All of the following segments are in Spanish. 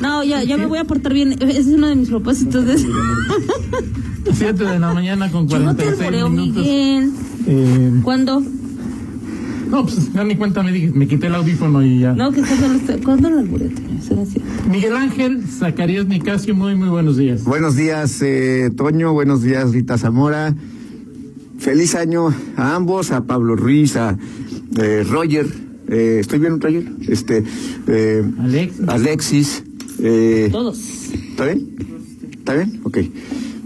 No, ya, ya me voy a portar bien. Ese es uno de mis propósitos. De... 7 de la mañana con Yo no te 46 alboreo, minutos. Miguel. Eh, ¿Cuándo? no, pues ya ni cuenta me dije, me quité el audífono y ya. No, que estás solo está- ¿Cuándo lo no cierto. Miguel Ángel Zacarías Nicasio, muy, muy buenos días. Buenos días, eh, Toño. Buenos días, Rita Zamora. Feliz año a ambos, a Pablo Ruiz, a eh, Roger. Eh, ¿Estoy bien, Roger? Este, eh, Alexis. Alexis. eh, Todos. ¿Está bien? ¿Está bien? Ok.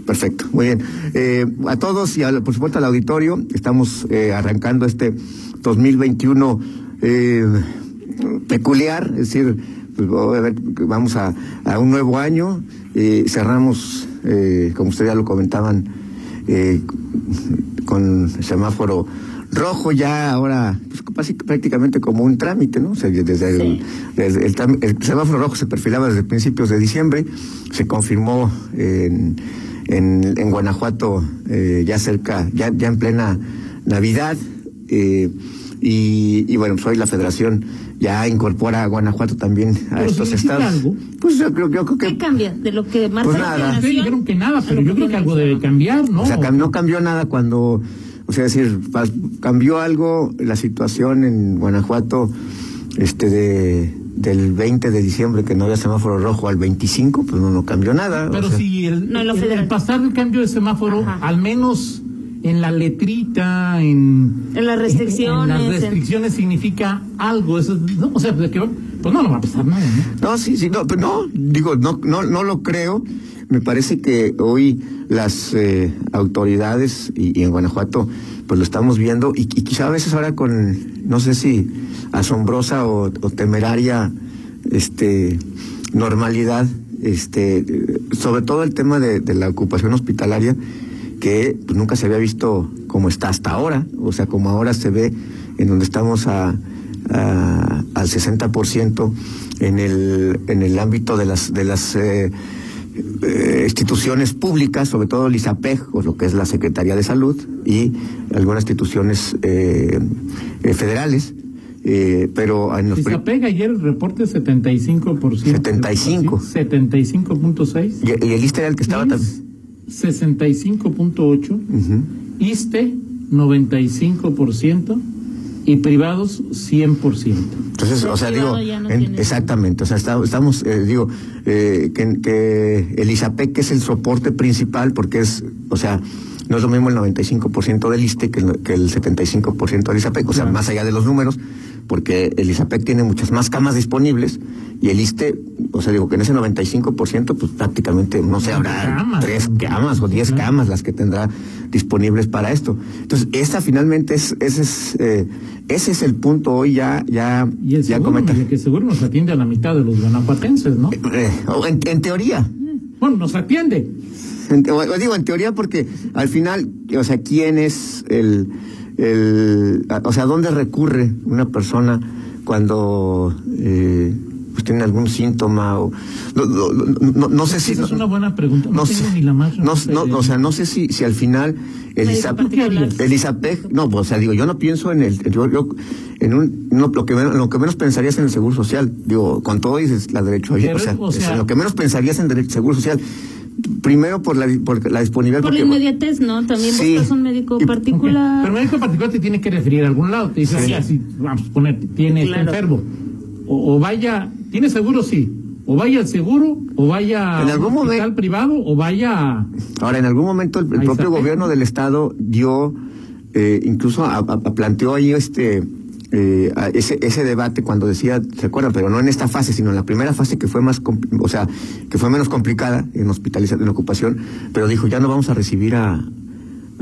Perfecto, muy bien. Eh, a todos y al- por supuesto al auditorio, estamos eh, arrancando este 2021 eh, peculiar, es decir, pues, voy a ver, vamos a, a un nuevo año, eh, cerramos, eh, como ustedes ya lo comentaban, eh, con el semáforo rojo ya ahora pues, prácticamente como un trámite, ¿no? O sea, desde, el, Sí. desde el, el semáforo rojo se perfilaba desde principios de diciembre, se confirmó en, en, en Guanajuato eh, ya cerca, ya, ya en plena Navidad, eh, y, y bueno, pues hoy la federación ya incorpora a Guanajuato también a ¿Pero estos estados. algo? Pues yo creo, yo creo ¿Qué que cambia de lo que marca Pues la nada. Ustedes federación dijeron que nada, pero yo creo que algo debe cambiar, ¿no? O sea, no cambió nada cuando, o sea, es decir, cambió algo la situación en Guanajuato, este de del 20 de diciembre que no había semáforo rojo al 25, pues no, no cambió nada. o Pero sea, si el, No, el- pasar el cambio de semáforo, Ajá. al menos en la letrita, en, En las restricciones, en las en- restricciones significa algo. Eso, no, o sea, pues, que- pues no, no va a pasar nada. ¿no? Sí, sí, no, pero no, digo, no, no, no lo creo. Me parece que hoy las eh, autoridades y, en Guanajuato, pues lo estamos viendo y, quizá a veces ahora con, no sé si asombrosa o, temeraria, este, normalidad, este, sobre todo el tema de, de la ocupación hospitalaria, que pues, nunca se había visto como está hasta ahora, o sea, como ahora se ve en donde estamos a, a- al 60% en el, en el ámbito de las, de las eh, eh, instituciones públicas, sobre todo el ISAPEG, o lo que es la Secretaría de Salud, y algunas instituciones eh, eh, federales. eh, pero en los Si se apega ayer el reporte 75%. 75. 75.6. y, y el ISTE era el que estaba también. 65.8. Ujú. ISTE 95% y privados 100%. Entonces, o sea, digo, no en- exactamente, o sea, está- estamos, eh, digo, eh, que, que el ISAPEC que es el soporte principal, porque es, o sea, no es lo mismo el 95% del ISTE que el, que el 75% del ISAPEC, o sea, Claro. más allá de los números, porque el ISAPEC tiene muchas más camas disponibles y el ISTE, o sea, digo que en ese 95%, pues prácticamente, no sé, habrá Camas. tres camas o diez camas las que tendrá disponibles para esto. Entonces, esa finalmente es, ese es, eh, ese es el punto hoy ya, ya, Y el ya seguro, que seguro nos atiende a la mitad de los guanajuatenses, ¿no? Eh, o en, en teoría, Bueno, nos atiende. En- o digo en teoría porque al final, o sea, ¿quién es el, el a- o sea, dónde recurre una persona cuando eh, pues tiene algún síntoma o no, no, no- no- no sé si Esa es una buena pregunta. No, tengo sé, ni la más no, no, o sea, no sé si si al final el el ISAPEG, no, pues, o sea, digo, yo no pienso en el, yo, yo en un, no, lo que menos, lo que menos pensaría es en el seguro social, digo, con todo dices la derecho, o sea, o sea- lo que menos pensarías en derecho, seguro social, primero por la, por la disponibilidad, Por la inmediatez, ¿no? También Sí. buscas un médico particular. Pero el médico particular te tiene que referir a algún lado. Te dice, Sí. "Oye, si, vamos a poner, tiene, Claro. enfermo. O, o vaya, ¿tiene seguro? Sí. O vaya al seguro, o vaya En a algún un hospital momento- privado, o vaya Ahora, en algún momento el, propio gobierno del estado dio, eh, incluso a- a- a- planteó ahí este eh, a ese, ese debate cuando decía, ¿se acuerdan? Pero no en esta fase, sino en la primera fase que fue más, o sea, que fue menos complicada en hospitalización, en ocupación, pero dijo, ya no vamos a recibir a,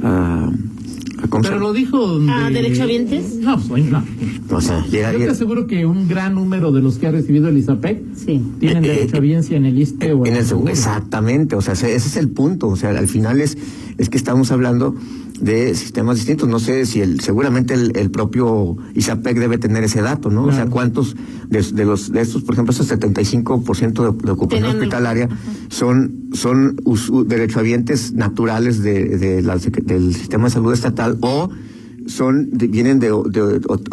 a, ¿Cómo se- Pero lo dijo. De- ¿derechohabientes? No, pues no. O sea, llega- Yo te aseguro que un gran número de los que ha recibido el ISAPEC Sí. tienen Eh, eh, derecho a biencia en el ISTE o en el seguro. Exactamente, o sea, ese ese es el punto. O sea, al final es, es que estamos hablando de sistemas distintos. No sé si el, seguramente el, el propio ISAPEC debe tener ese dato, ¿no? O sea, cuántos de, de los de estos, por ejemplo, esos 75% de, de ocupación hospitalaria son son usu- derechohabientes naturales de, de la del sistema de salud estatal o son vienen de, o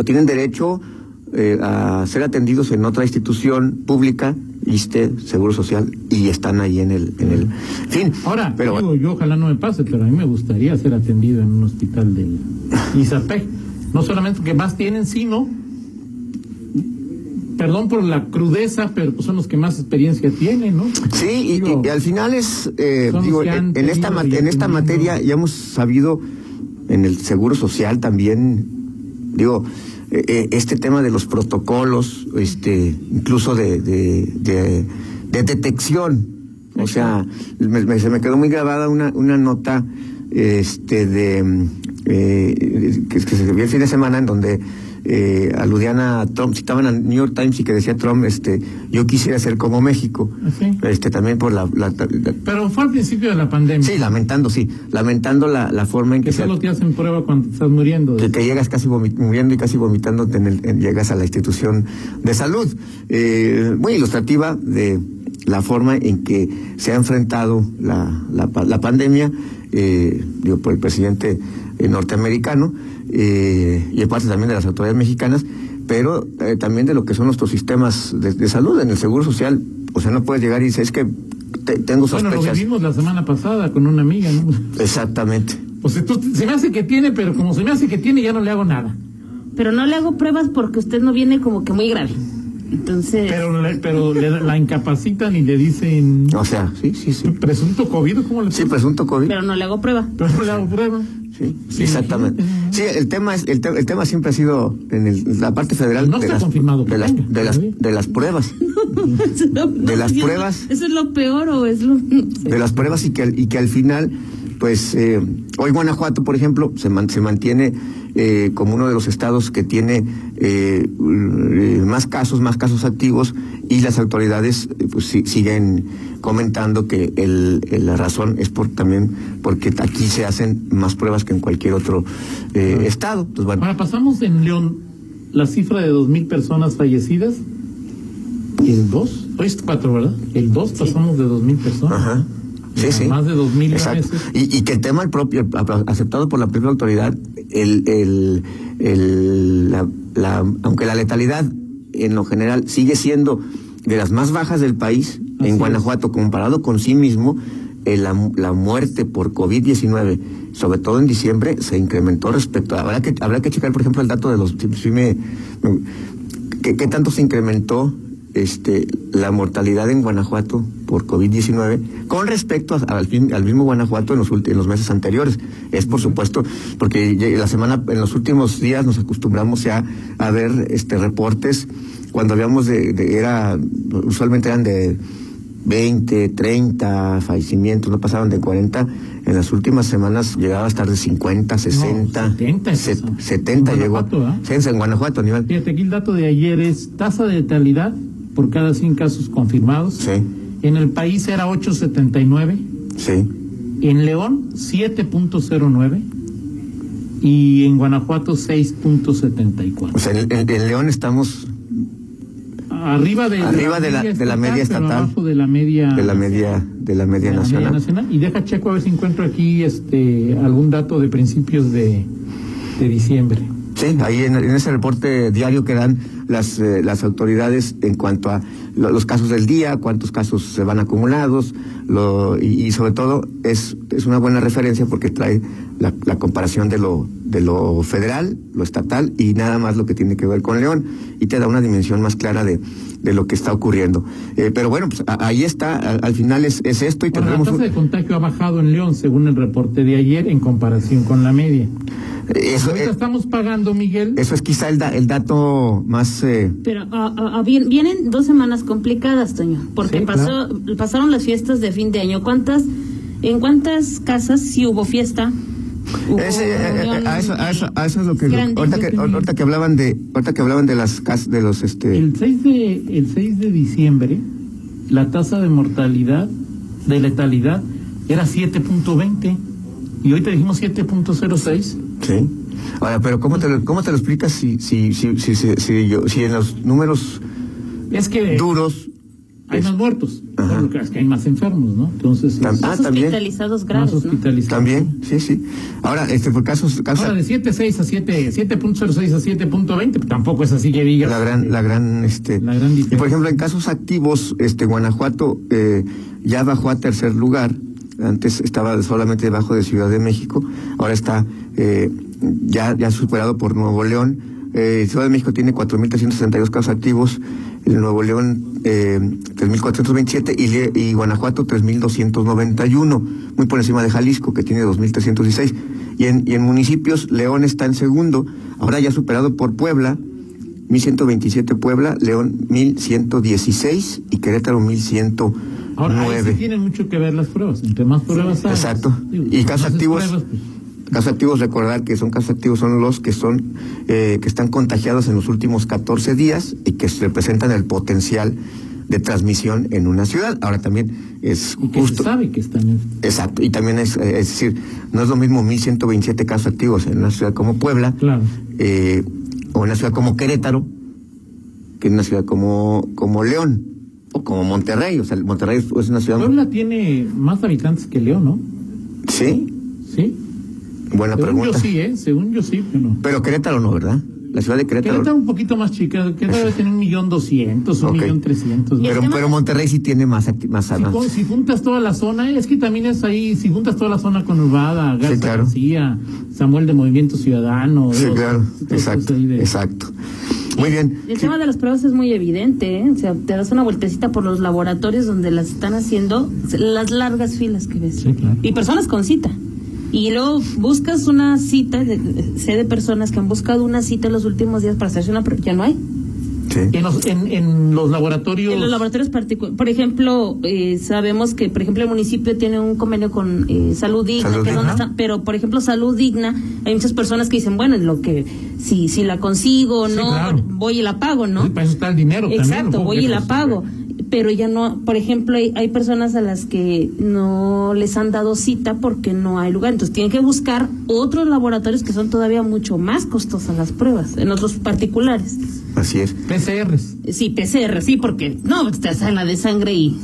tienen derecho eh, a ser atendidos en otra institución pública, ISTE, Seguro Social, y están ahí en el, en el, fin. Ahora, pero digo, yo ojalá no me pase, pero a mí me gustaría ser atendido en un hospital del ISAPEC. No solamente que más tienen, sino, perdón por la crudeza, pero pues son los que más experiencia tienen, ¿no? Sí, y, Digo, y al final es, eh, digo, en, en esta, tenido en esta materia ya hemos sabido en el Seguro Social también, digo, eh, eh, este tema de los protocolos, este, incluso de, de, de, de detección. O sea, me- me- se me quedó muy grabada una, una nota este de eh, que, que se vio el fin de semana en donde eh, aludían a Trump, citaban al New York Times y que decía Trump, este, yo quisiera ser como México, ¿Sí? este también por la, la- la- Pero fue al principio de la pandemia. sí, lamentando, sí, lamentando la, la forma en que, que solo te hacen prueba cuando estás muriendo. que, que llegas casi muriendo y casi vomitándote en el, en- llegas a la institución de salud. Eh, muy ilustrativa de la forma en que se ha enfrentado la, la, la pandemia, eh, digo, por el presidente eh, norteamericano eh, y en parte también de las autoridades mexicanas, pero eh, también de lo que son nuestros sistemas de, de salud en el Seguro Social. O sea, no puedes llegar y decir, es que te- tengo bueno, lo sospechas. vivimos la semana pasada con una amiga, ¿no? Exactamente. Pues tú, se me hace que tiene, pero como se me hace que tiene, ya no le hago nada. Pero no le hago pruebas porque usted no viene como que muy grave. Entonces, Pero, pero le- la incapacitan y le dicen O sea, sí, sí, sí. presunto COVID, ¿cómo le Sí, presunto COVID. pero no le hago prueba. Pero no le hago prueba. Sí, Sí, exactamente. Sí, el tema es el, te- el tema siempre ha sido en el- la parte federal No de, está las, confirmado de, las, de, las, de las pruebas, de las pruebas. ¿Eso es lo peor o es lo.? de las pruebas y que al- y que al final, pues eh, hoy Guanajuato, por ejemplo, se, man- se mantiene eh, como uno de los estados que tiene eh, más casos, más casos activos y las autoridades eh, pues siguen comentando que el, la razón es por también porque aquí se hacen más pruebas que en cualquier otro eh, estado. Entonces, bueno, Ahora pasamos en León la cifra de dos mil personas fallecidas. ¿Y el 2? Hoy es 4, ¿verdad? El 2 pasamos de dos mil personas. Ajá. Sí, A sí. Más de dos mil Exacto. meses. Y, y que el tema el propio, aceptado por la propia autoridad, el, el, el- la, la- aunque la letalidad en lo general sigue siendo de las más bajas del país, Así en es. Guanajuato, comparado con sí mismo, eh, la, la muerte por COVID-19, sobre todo en diciembre, se incrementó respecto a... Habrá que, habrá que checar, por ejemplo, el dato de los... sí me- me- ¿qué, qué tanto se incrementó este, la mortalidad en Guanajuato por COVID-19 con respecto a- al, fin- al mismo Guanajuato en los, ulti- en los meses anteriores. Es por supuesto, porque la semana, en los últimos días nos acostumbramos ya a ver este reportes cuando habíamos de, de- era, usualmente eran de 20, 30 fallecimientos, no pasaban de 40. En las últimas semanas llegaba a estar de 50, 60, 70 se- empezó. 70 En llegó. Guanajuato. Sí, en Guanajuato, Aníbal. Fíjate, aquí el dato de ayer es tasa de letalidad por cada 100 casos confirmados. Sí, En el país era 8.79. sí. En León, 7.09. Y en Guanajuato, 6.74. O sea, en, en- en León estamos Arriba de, Arriba de la- de la media estatal. abajo de la media, de la media, de la media de la media nacional. nacional. Y deja checo a ver si encuentro aquí este algún dato de principios de, de diciembre. Sí, ahí en, en ese reporte diario que dan las, eh, las autoridades en cuanto a lo- los casos del día, cuántos casos se van acumulados, lo, y, y sobre todo es, es una buena referencia porque trae la, la comparación de lo, de lo federal, lo estatal y nada más lo que tiene que ver con León y te da una dimensión más clara de, de lo que está ocurriendo. Eh, pero bueno, pues a- ahí está, al, al final es, es esto y la tendremos... tasa un- de contagio ha bajado en León según el reporte de ayer en comparación con la media. Eso, Ahorita eh, estamos pagando, Miguel. eso es quizá el, da- el dato más... eh, Pero ah, ah, ah, bien- vienen dos semanas complicadas, Toño, porque Sí, pasó, pasaron las fiestas de fin de año. ¿Cuántas, en cuántas casas sí hubo fiesta? hubo Ese, eh, eh, unión a, eso, a, eso, a eso es lo que grande. ahorita que ahorita que hablaban de ahorita que hablaban de las cas- de los este El 6 de, el 6 de diciembre, la tasa de mortalidad, de letalidad, era 7.20 y hoy te dijimos 7.06. sí ahora pero cómo te lo, cómo te lo explicas si si si si si, si yo- si en los números Es que duros hay es- más muertos, es que hay más enfermos, ¿no? Entonces, Tam- es ah, Más también. hospitalizados graves, también sí sí ahora este por casos casos Ahora, de 7.6 a 7, 7.06 a 7.20, pues tampoco es así que digas. la gran la gran este La gran y diferencia. por ejemplo en casos activos este Guanajuato eh, ya bajó a tercer lugar antes estaba solamente debajo de Ciudad de México ahora está eh, ya ya superado por Nuevo León eh, Ciudad de México tiene 4.362 casos activos el Nuevo León eh, 3.427 y, y Guanajuato 3.291 muy por encima de Jalisco que tiene 2.316 y en, y en municipios León está en segundo ahora ya superado por Puebla 1127 Puebla, León 1116 y Querétaro 1109. Ahora, ahí sí tienen mucho que ver las pruebas. Entre más pruebas hay. Exacto. Digo, Y casos activos, pruebas, pues, casos activos recordar que son casos activos son los que son eh, que están contagiados en los últimos 14 días y que representan el potencial de transmisión en una ciudad. Ahora también es y que justo se sabe que están en- Exacto, y también es, eh, es decir, no es lo mismo 1127 casos activos en una ciudad como Puebla, Claro. eh, o en una ciudad como Querétaro, que en una ciudad como, como León, o como Monterrey, o sea, Monterrey es, una ciudad... Puebla tiene más habitantes que León, ¿no? Sí, Sí. buena Según pregunta. yo sí, ¿eh? Según yo sí, pero no. Pero Querétaro no, ¿verdad? La ciudad de Querétaro... Querétaro un poquito más chica. Querétaro debe tener un millón doscientos, un millón trescientos. Pero, Monterrey sí tiene más, acti- más, Si, si juntas toda la zona, es que también es ahí, si juntas toda la zona conurbada, Garza claro. García, Samuel de Movimiento Ciudadano. Sí, claro, exacto, exacto. Muy bien. El Sí. tema de las pruebas es muy evidente, ¿eh? O sea, te das una vueltecita por los laboratorios donde las están haciendo, las largas filas que ves. Sí, claro. Y personas con cita. Y luego buscas una cita, sé de personas que han buscado una cita en los últimos días para hacerse una prueba, ya no hay. Sí. En los, en, en los laboratorios. En los laboratorios particulares, por ejemplo, eh, sabemos que, por ejemplo, el municipio tiene un convenio con eh, Salud Digna, Salud que es donde Digna. están- pero, por ejemplo, Salud Digna, hay muchas personas que dicen, bueno, en lo que, si, si la consigo o Sí, no, claro. voy y la pago, ¿no? Sí, para eso está el dinero también. Exacto, voy y la pues, pago. Pero ya no, por ejemplo, hay, hay personas a las que no les han dado cita porque no hay lugar. Entonces tienen que buscar otros laboratorios que son todavía mucho más costosas las pruebas, en otros particulares. Así es. PCRs. Sí, PCR, sí, porque no, te hacen la de sangre y.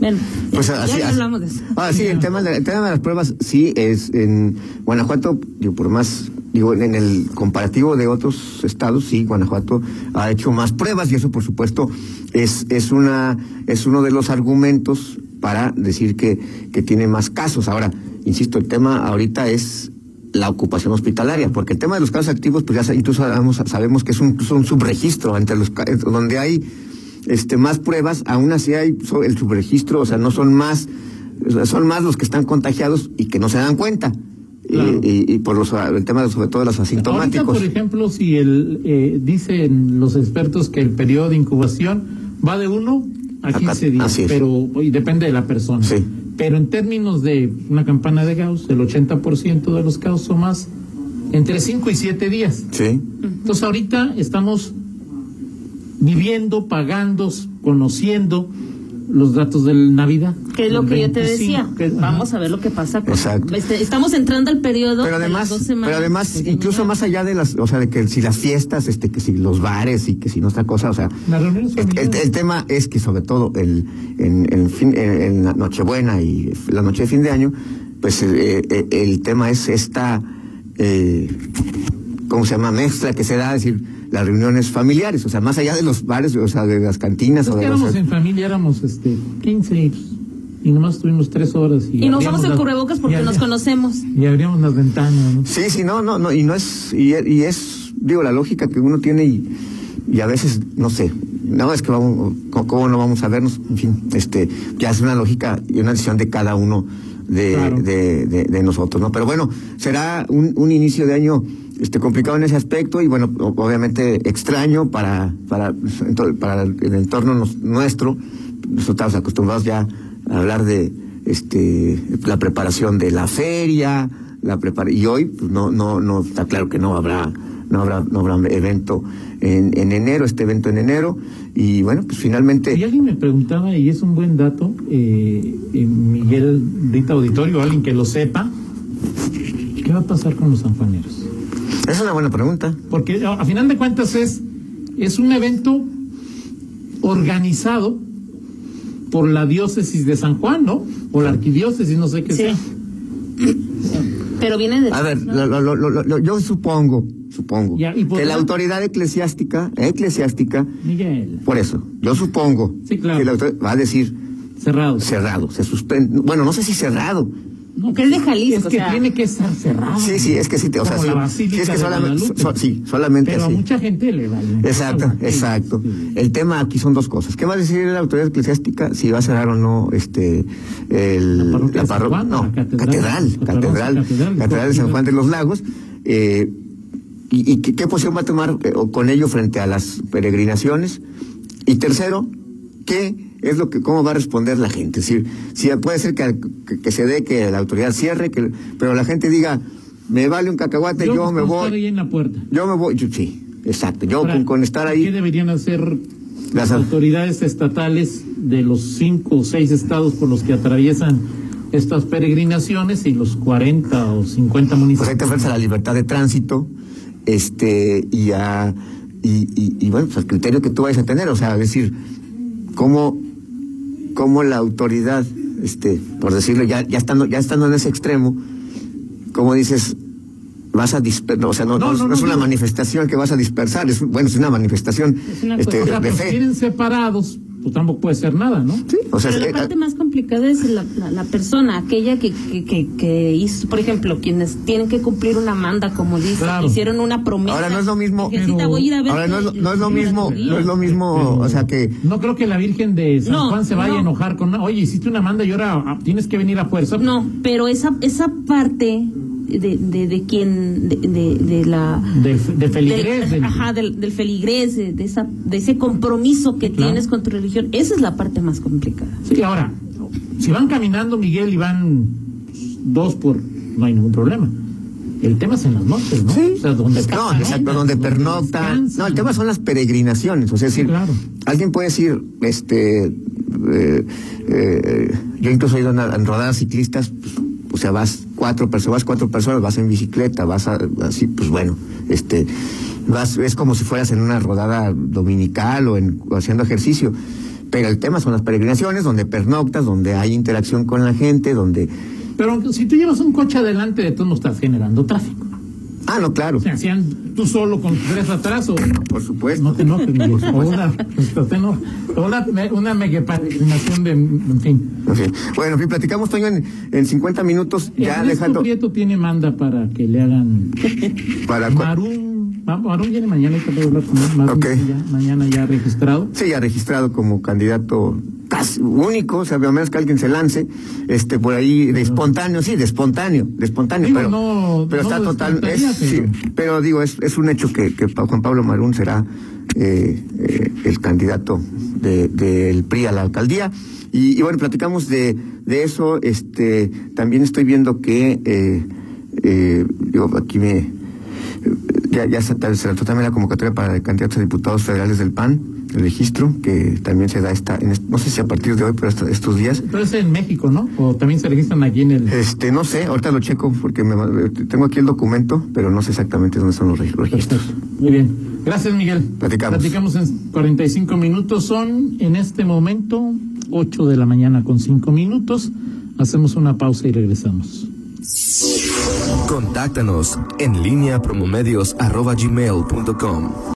Bueno, Pues así, ya así- hablamos de eso. Ah, sí, el tema, de, el tema de las pruebas, sí, es en Guanajuato, digo, por más, digo, en el comparativo de otros estados, sí, Guanajuato ha hecho más pruebas y eso, por supuesto, es, es, una, es uno de los argumentos para decir que, que tiene más casos. Ahora, insisto, el tema ahorita es la ocupación hospitalaria, porque el tema de los casos activos, pues ya incluso sabemos, sabemos que es un, es un subregistro entre los donde hay este más pruebas, aún así hay el subregistro, o sea, no son más, son más los que están contagiados y que no se dan cuenta. Y- Claro. Y, y por los, el tema de, sobre todo de los Ahorita, asintomáticos. por ejemplo, si el, eh, dicen los expertos que el periodo de incubación va de uno a A 15 ca- días, pero y depende de la persona. Sí. Pero en términos de una campana de Gauss, el 80% de los casos son más entre 5 y 7 días. Sí, Entonces ahorita estamos viviendo, pagando, conociendo los datos del Navidad. Que es lo que yo te 25, decía. que- Vamos a ver lo que pasa. Con, Exacto. Este, estamos entrando al periodo pero de además, las dos semanas. pero además, de incluso Navidad. más allá de las, o sea, de que si las fiestas, este, que si los bares y que si no otra cosa, o sea, el, el- familiares. el tema es que sobre todo el, en, en, fin, en, en la Nochebuena y la noche de fin de año, pues eh, eh, el tema es esta, eh, ¿cómo se llama? Mezcla que se da, es decir, las reuniones familiares, o sea, más allá de los bares, o sea, de las cantinas Es o que de los... éramos en familia, éramos este 15 y, nomás tuvimos tres horas. Y, Y nos usamos el cubrebocas porque nos conocemos. Y abríamos las ventanas, ¿no? Sí, sí, no, no, no, y no es, y, y es, digo, la lógica que uno tiene y, y a veces, no sé, no es que vamos, cómo no vamos a vernos, en fin, este, ya es una lógica y una decisión de cada uno de, Claro. de, de, de nosotros, ¿no? Pero bueno, será un, un inicio de año este complicado en ese aspecto y bueno, obviamente extraño para, para, para el entorno nuestro, nosotros estamos acostumbrados ya a hablar de este la preparación de la feria, la prepara. Y hoy, pues no, no, no, está claro que no habrá, no habrá, no habrá evento en, en enero, este evento en enero. Y bueno, pues finalmente. Y alguien me preguntaba, y es un buen dato, eh, eh, Miguel Dita Auditorio, alguien que lo sepa, ¿qué va a pasar con los sanjuaneros? Es una buena pregunta. Porque a, final de cuentas es, es un evento organizado por la diócesis de San Juan, ¿no? O la arquidiócesis, no sé qué Sí. sea. Pero viene de... A ver, lo- lo- lo- lo- lo- yo supongo, supongo, Ya, ¿y por que la autoridad eclesiástica, eclesiástica, Miguel, por eso, yo supongo Sí, claro. que la autoridad va a decir cerrado. cerrado, se suspende, bueno, no sé si cerrado, Porque es de Jalisco, Es o que sea, tiene que estar cerrado. Sí, sí, es que sí, te- o sea, Como sí, la Basílica sí, es que solamente, so- sí, solamente Pero a así. mucha gente le vale. Exacto, Sí, exacto. sí. El tema aquí son dos cosas. ¿Qué va a decir la autoridad eclesiástica si va a cerrar o no este el, La parroquia parro- Juan, no, la catedral, catedral, catedral, catedral, catedral, catedral de San Juan de los Lagos? Eh, y, y qué, qué posición va a tomar eh, o con ello frente a las peregrinaciones? Y tercero, ¿qué es lo que cómo va a responder la gente? Es decir, si puede ser que, que, que se dé que la autoridad cierre, que, pero la gente diga, me vale un cacahuate, yo, Yo, me puedo estar voy, ahí en la puerta. yo me voy, yo- sí, exacto, yo Ahora, con, con estar ahí. ¿Qué deberían hacer Las- las autoridades estatales de los cinco o seis estados por los que atraviesan estas peregrinaciones y los 40 o 50 pues municipios? hay que ofrecer la libertad de tránsito este y a y, y, y, bueno pues al criterio que tú vayas a tener o sea es decir cómo cómo la autoridad este por decirlo ya ya estando ya estando en ese extremo como dices vas a dispersar o sea no, No, no, no, no es no, una no. manifestación que vas a dispersar es bueno es una manifestación Es una este, de fe quieren separados, pues tampoco puede ser nada, ¿no? Sí, o sea Pero la eh, parte más complicada es la, la, la persona, aquella que, que, que, que hizo, por ejemplo, quienes tienen que cumplir una manda, como dice, Claro. hicieron una promesa. Ahora no es lo mismo- Virgencita, Pero- voy a ir a ver ahora no es, lo- no es lo la mismo no es lo mismo Pero o sea que No creo que la Virgen de San No, Juan se vaya a no. enojar con... Oye, hiciste una manda y ahora ah, tienes que venir a fuerza. No, pero esa, esa parte de, de, de quien, de, de, de la... De, de feligrés. del, ajá, del, del feligrés, de, de esa, de ese compromiso que Claro. tienes con tu religión, esa es la parte más complicada. Sí, ahora, si van caminando, Miguel, y van dos por... No hay ningún problema. El tema es en las noches, ¿no? Sí. O sea, donde No, exacto, donde pernoctan. No, el tema son las peregrinaciones. O sea, es Sí, decir, claro. alguien puede decir, este, eh, eh, yo incluso he ido en, en rodadas ciclistas, pues, o sea, vas cuatro personas, vas cuatro personas, vas en bicicleta, vas a- así, pues bueno, este, vas, es como si fueras en una rodada dominical o, en, haciendo ejercicio. Pero el tema son las peregrinaciones, donde pernoctas, donde hay interacción con la gente, donde... Pero si tú llevas un coche adelante, de todo no estás generando tráfico. Ah, no, claro, O sea, sean tú solo con tres atrás o... por supuesto. No te enojes, una, una, una mega peregrinación de... En fin. Fin. Bueno, en fin, platicamos, Toño, en, en 50 minutos, ya Ernesto Alejandro, Prieto tiene manda para que le hagan... para... va- Marún viene mañana, hay que hablar con él. Marún Ok. ya, mañana ya registrado. Sí, ya registrado como candidato casi único, o sea, a menos que alguien se lance, este, por ahí, de espontáneo, sí, de espontáneo, de espontáneo, Digo, pero, no- pero no está total, es, sí, pero- digo, es, es un hecho que, Juan Pablo Marún será eh, eh, el candidato del de, PRI a la alcaldía. Y, y bueno, platicamos de, de eso, este, también estoy viendo que, eh, eh, digo, aquí me, ya, ya se, se lanzó también la convocatoria para candidatos a diputados federales del PAN, registro, que también se da esta, en no sé si a partir de hoy, pero hasta estos días. Pero es en México, ¿no? O también se registran aquí en el... Este, no sé, ahorita lo checo porque me, tengo aquí el documento, pero no sé exactamente dónde son los reg- los registros. Perfecto. Muy bien. Gracias, Miguel. Platicamos. Platicamos en 45 minutos. Son en este momento 8 de la mañana con 5 minutos. Hacemos una pausa y regresamos. Contáctanos en línea promomedios